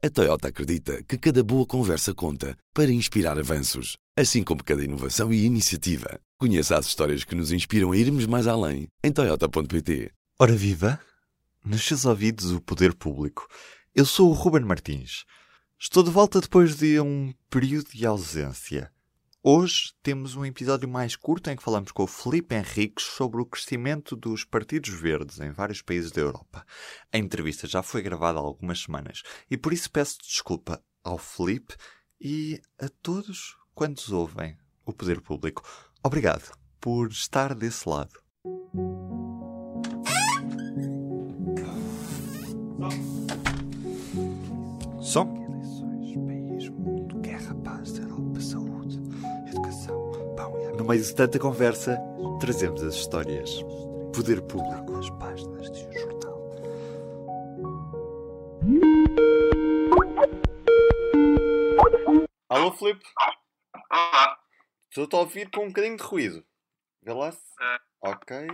A Toyota acredita que cada boa conversa conta para inspirar avanços, assim como cada inovação e iniciativa. Conheça as histórias que nos inspiram a irmos mais além em Toyota.pt. Ora viva! Nos seus ouvidos o poder público. Eu sou o Ruben Martins. Estou de volta depois de um período de ausência. Hoje temos um episódio mais curto em que falamos com o Felipe Henriques sobre o crescimento dos partidos verdes em vários países da Europa. A entrevista já foi gravada há algumas semanas e por isso peço desculpa ao Felipe e a todos quantos ouvem o Poder Público. Obrigado por estar desse lado. Som. Meio de tanta conversa, trazemos as histórias. Poder público. As páginas de um jornal. Alô, Filipe. Olá. Estou-te a ouvir com um bocadinho de ruído. Vê lá se... É. Ok.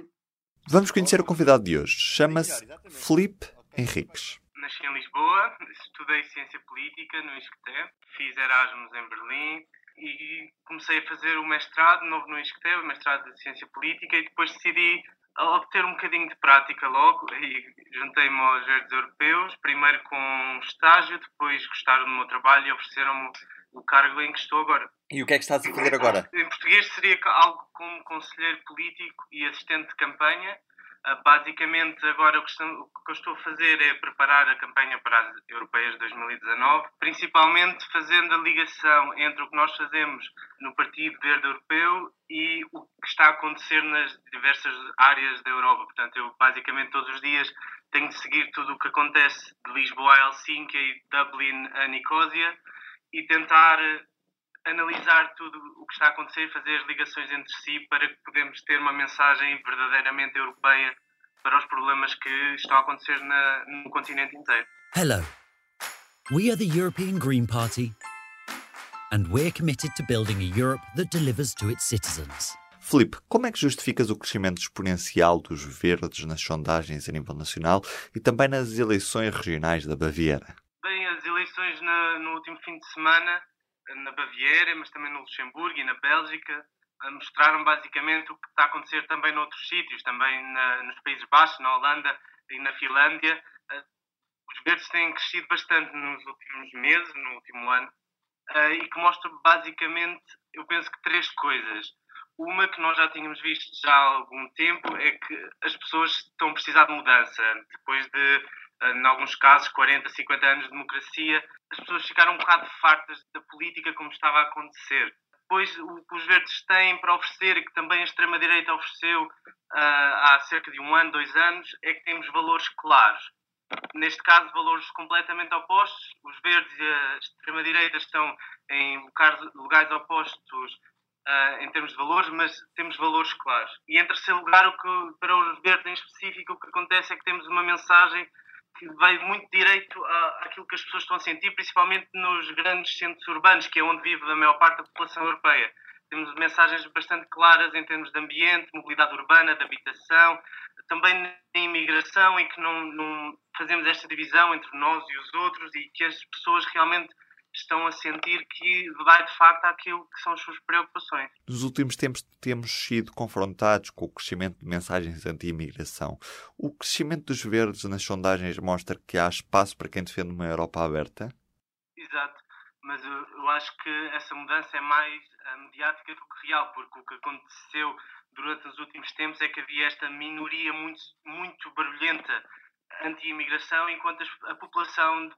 Vamos conhecer o convidado de hoje. Chama-se Felipe Henriques. Nasci em Lisboa, estudei Ciência Política no ISCTE, fiz Erasmus em Berlim e comecei a fazer o mestrado novo no ISCTE, o mestrado de Ciência Política, e depois decidi obter um bocadinho de prática logo e juntei-me aos verdes europeus, primeiro com um estágio, depois gostaram do meu trabalho e ofereceram-me o cargo em que estou agora. E o que é que estás a fazer agora? Em português seria algo como conselheiro político e assistente de campanha. Uh, basicamente, agora o que, eu estou a fazer é preparar a campanha para as europeias de 2019, principalmente fazendo a ligação entre o que nós fazemos no Partido Verde Europeu e o que está a acontecer nas diversas áreas da Europa. Portanto, eu basicamente todos os dias tenho de seguir tudo o que acontece de Lisboa a Helsinki e Dublin a Nicosia e tentar analisar tudo o que está a acontecer, fazer as ligações entre si para que podemos ter uma mensagem verdadeiramente europeia para os problemas que estão a acontecer na, no continente inteiro. Hello. We are the European Green Party and we're committed to building a Europe that delivers to its citizens. Filipe, como é que justificas o crescimento exponencial dos verdes nas sondagens a nível nacional e também nas eleições regionais da Baviera? Bem, as eleições na, no último fim de semana na Baviera, mas também no Luxemburgo e na Bélgica, mostraram basicamente o que está a acontecer também noutros sítios, também na, nos Países Baixos, na Holanda e na Finlândia. Os verdes têm crescido bastante nos últimos meses, no último ano, e que mostra basicamente, eu penso que três coisas. Uma que nós já tínhamos visto já há algum tempo é que as pessoas estão a precisar de mudança. Depois de em alguns casos, 40, 50 anos de democracia, as pessoas ficaram um bocado fartas da política como estava a acontecer. Depois, o que os verdes têm para oferecer, e que também a extrema-direita ofereceu uh, há cerca de um ano, dois anos, é que temos valores claros. Neste caso, valores completamente opostos. Os verdes e a extrema-direita estão em lugares opostos uh, em termos de valores, mas temos valores claros. E em terceiro lugar, o que, para os verdes em específico, o que acontece é que temos uma mensagem que vai muito direito àquilo que as pessoas estão a sentir, principalmente nos grandes centros urbanos, que é onde vive a maior parte da população europeia. Temos mensagens bastante claras em termos de ambiente, mobilidade urbana, de habitação, também na imigração, em que não, não fazemos esta divisão entre nós e os outros e que as pessoas realmente estão a sentir que vai de facto àquilo que são as suas preocupações. Nos últimos tempos temos sido confrontados com o crescimento de mensagens anti-imigração. O crescimento dos verdes nas sondagens mostra que há espaço para quem defende uma Europa aberta? Exato, mas eu, eu acho que essa mudança é mais uh, mediática do que real, porque o que aconteceu durante os últimos tempos é que havia esta minoria muito, muito barulhenta anti-imigração, enquanto a população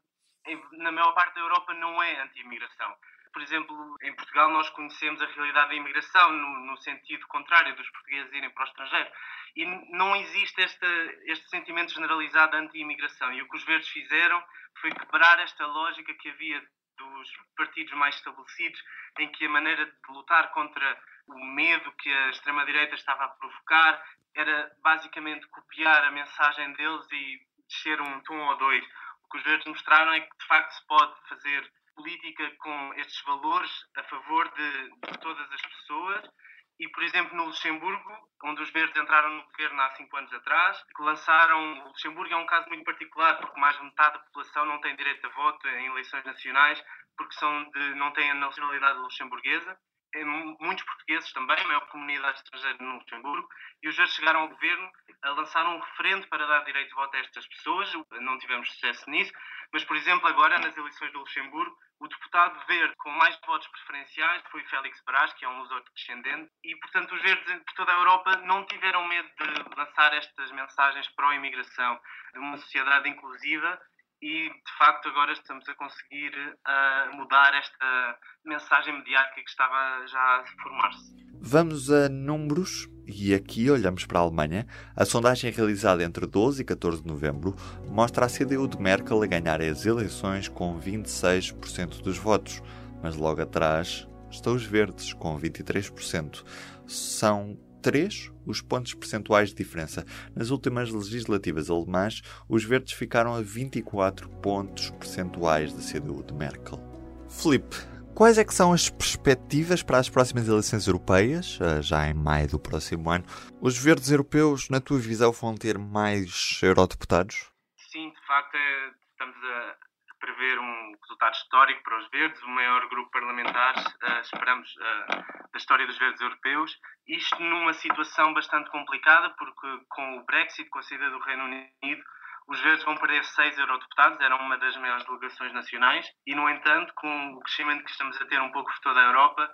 na maior parte da Europa não é anti-imigração. Por exemplo, em Portugal nós conhecemos a realidade da imigração no, no sentido contrário dos portugueses irem para o estrangeiro. E não existe esta, este sentimento generalizado anti-imigração. E o que os verdes fizeram foi quebrar esta lógica que havia dos partidos mais estabelecidos, em que a maneira de lutar contra o medo que a extrema-direita estava a provocar era basicamente copiar a mensagem deles e descer um tom ou dois o que os verdes mostraram é que de facto se pode fazer política com estes valores a favor de, de todas as pessoas E, por exemplo, no Luxemburgo, onde os verdes entraram no governo há cinco anos atrás, que lançaram. O Luxemburgo é um caso muito particular, porque mais de metade da população não tem direito a voto em eleições nacionais, porque são de, não têm a nacionalidade luxemburguesa. Muitos portugueses também, a maior comunidade estrangeira no Luxemburgo, e os verdes chegaram ao governo a lançar um referendo para dar direito de voto a estas pessoas. Não tivemos sucesso nisso, mas, por exemplo, agora nas eleições do Luxemburgo, o deputado verde com mais votos preferenciais foi Félix Brás, que é um luso-descendente, e, portanto, os verdes por toda a Europa não tiveram medo de lançar estas mensagens pró-imigração de uma sociedade inclusiva e de facto agora estamos a conseguir uh, mudar esta mensagem mediática que estava já a formar-se. Vamos a números e aqui olhamos para a Alemanha. A sondagem realizada entre 12 e 14 de novembro mostra a CDU de Merkel a ganhar as eleições com 26% dos votos, mas logo atrás estão os verdes com 23%. São três os pontos percentuais de diferença. Nas últimas legislativas alemãs, os verdes ficaram a 24 pontos percentuais da CDU de Merkel. Felipe, quais é que são as perspectivas para as próximas eleições europeias, eh, já em maio do próximo ano? Os verdes europeus, na tua visão, vão ter mais eurodeputados? Sim, de facto, é, estamos a, prever um resultado histórico para os verdes, o maior grupo parlamentar, uh, esperamos, uh, da história dos verdes europeus. Isto numa situação bastante complicada, porque com o Brexit, com a saída do Reino Unido, os verdes vão perder seis eurodeputados, eram uma das maiores delegações nacionais, e, no entanto, com o crescimento que estamos a ter um pouco por toda a Europa,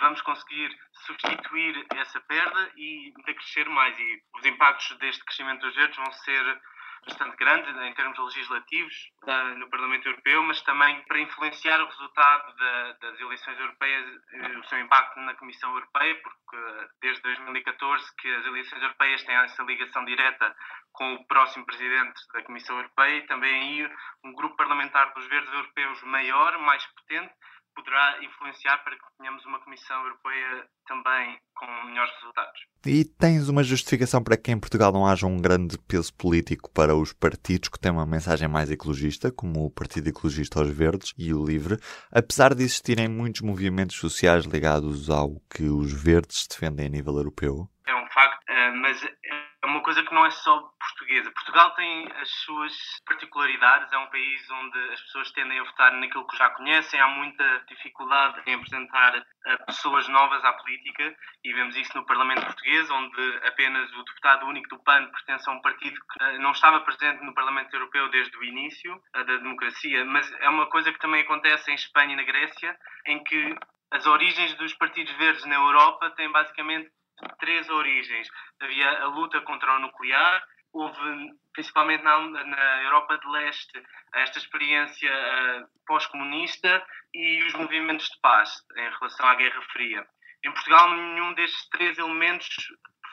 vamos conseguir substituir essa perda e crescer mais. E os impactos deste crescimento dos verdes vão ser bastante grande em termos legislativos uh, no Parlamento Europeu, mas também para influenciar o resultado da, das eleições europeias, uh, o seu impacto na Comissão Europeia, porque uh, desde 2014 que as eleições europeias têm essa ligação direta com o próximo presidente da Comissão Europeia e também aí um grupo parlamentar dos verdes europeus maior, mais potente, poderá influenciar para que tenhamos uma Comissão Europeia também com melhores resultados. E tens uma justificação para que em Portugal não haja um grande peso político para os partidos que têm uma mensagem mais ecologista, como o Partido Ecologista aos Verdes e o Livre, apesar de existirem muitos movimentos sociais ligados ao que os verdes defendem a nível europeu? É um facto, eh, mas é uma coisa que não é só portuguesa. Portugal tem as suas particularidades, é um país onde as pessoas tendem a votar naquilo que já conhecem, há muita dificuldade em apresentar eh, pessoas novas à política e vemos isso no Parlamento Português, onde apenas o deputado único do PAN pertence a um partido que eh, não estava presente no Parlamento Europeu desde o início da democracia, mas é uma coisa que também acontece em Espanha e na Grécia, em que as origens dos partidos verdes na Europa têm basicamente três origens. Havia a luta contra o nuclear, houve, principalmente na, na Europa de Leste, esta experiência uh, pós-comunista e os movimentos de paz em relação à Guerra Fria. Em Portugal, nenhum destes três elementos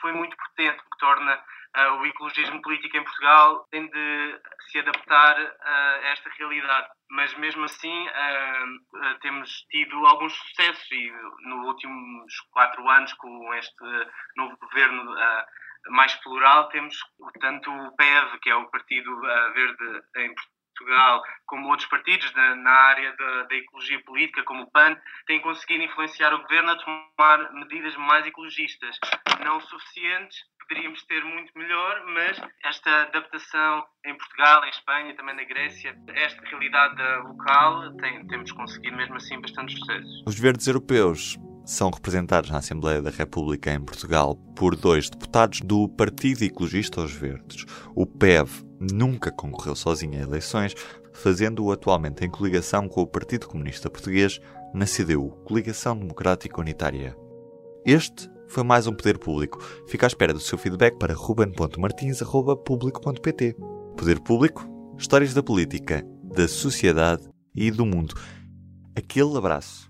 foi muito potente, o que torna uh, o ecologismo político em Portugal tem de se adaptar uh, a esta realidade. Mas mesmo assim uh, temos tido alguns sucessos e nos últimos quatro anos com este novo governo mais plural temos tanto o PEV, que é o Partido Verde em Portugal, como outros partidos na, na área da, da, ecologia política, como o PAN, têm conseguido influenciar o governo a tomar medidas mais ecologistas. Não suficientes, poderíamos ter muito melhor, mas esta adaptação em Portugal, em Espanha, também na Grécia, esta realidade local, tem, temos conseguido mesmo assim bastante sucesso. Os verdes europeus são representados na Assembleia da República em Portugal por dois deputados do Partido Ecologista aos Verdes. O PEV nunca concorreu sozinho a eleições, fazendo-o atualmente em coligação com o Partido Comunista Português na CDU, Coligação Democrática Unitária. Este foi mais um Poder Público. Fica à espera do seu feedback para ruben.martins.público.pt. Poder Público, histórias da política, da sociedade e do mundo. Aquele abraço.